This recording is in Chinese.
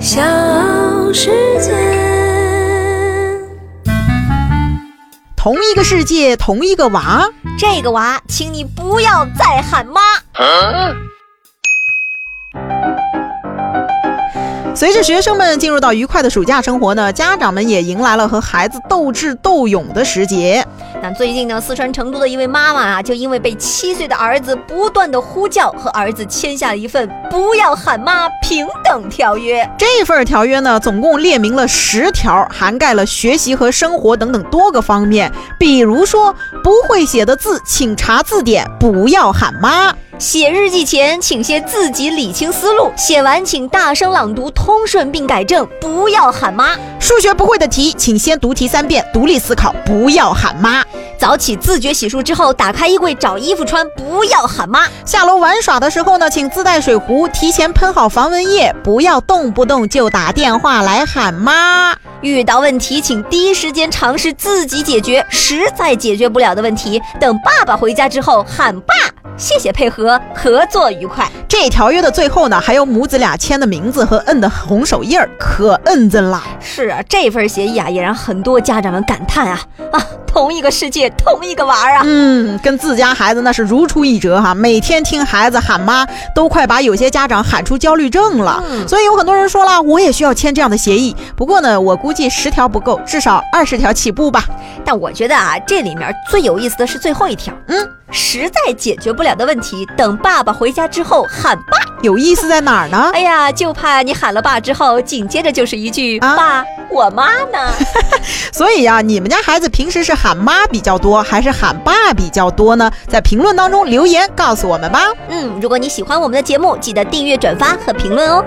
小世界。同一个世界，同一个娃。这个娃，请你不要再喊妈。随着学生们进入到愉快的暑假生活呢，家长们也迎来了和孩子斗智斗勇的时节。那最近呢，四川成都的一位妈妈啊，就因为被七岁的儿子不断的呼叫，和儿子签下了一份不要喊妈平等条约。这份条约呢，总共列明了十条，涵盖了学习和生活等等多个方面。比如说，不会写的字，请查字典，不要喊妈。写日记前，请先自己理清思路，写完请大声朗读，通顺并改正，不要喊妈。数学不会的题，请先读题三遍，独立思考，不要喊妈。早起自觉洗漱之后，打开衣柜找衣服穿，不要喊妈。下楼玩耍的时候呢，请自带水壶，提前喷好防蚊液，不要动不动就打电话来喊妈。遇到问题，请第一时间尝试自己解决，实在解决不了的问题，等爸爸回家之后喊爸。谢谢配合，合作愉快。这条约的最后呢，还有母子俩签的名字和摁的红手印儿，可摁着了。是啊，这份协议啊，也让很多家长们感叹啊啊，同一个世界，同一个娃儿啊。嗯，跟自家孩子那是如出一辙哈。每天听孩子喊妈，都快把有些家长喊出焦虑症了。所以有很多人说了，我也需要签这样的协议。不过呢，我估计十条不够，至少二十条起步吧。但我觉得啊，这里面最有意思的是最后一条。嗯。实在解决不了的问题，等爸爸回家之后喊爸。有意思在哪儿呢？哎呀，就怕你喊了爸之后，紧接着就是一句爸，我妈呢？所以呀，你们家孩子平时是喊妈比较多，还是喊爸比较多呢？在评论当中留言告诉我们吧。嗯，如果你喜欢我们的节目，记得订阅、转发和评论哦。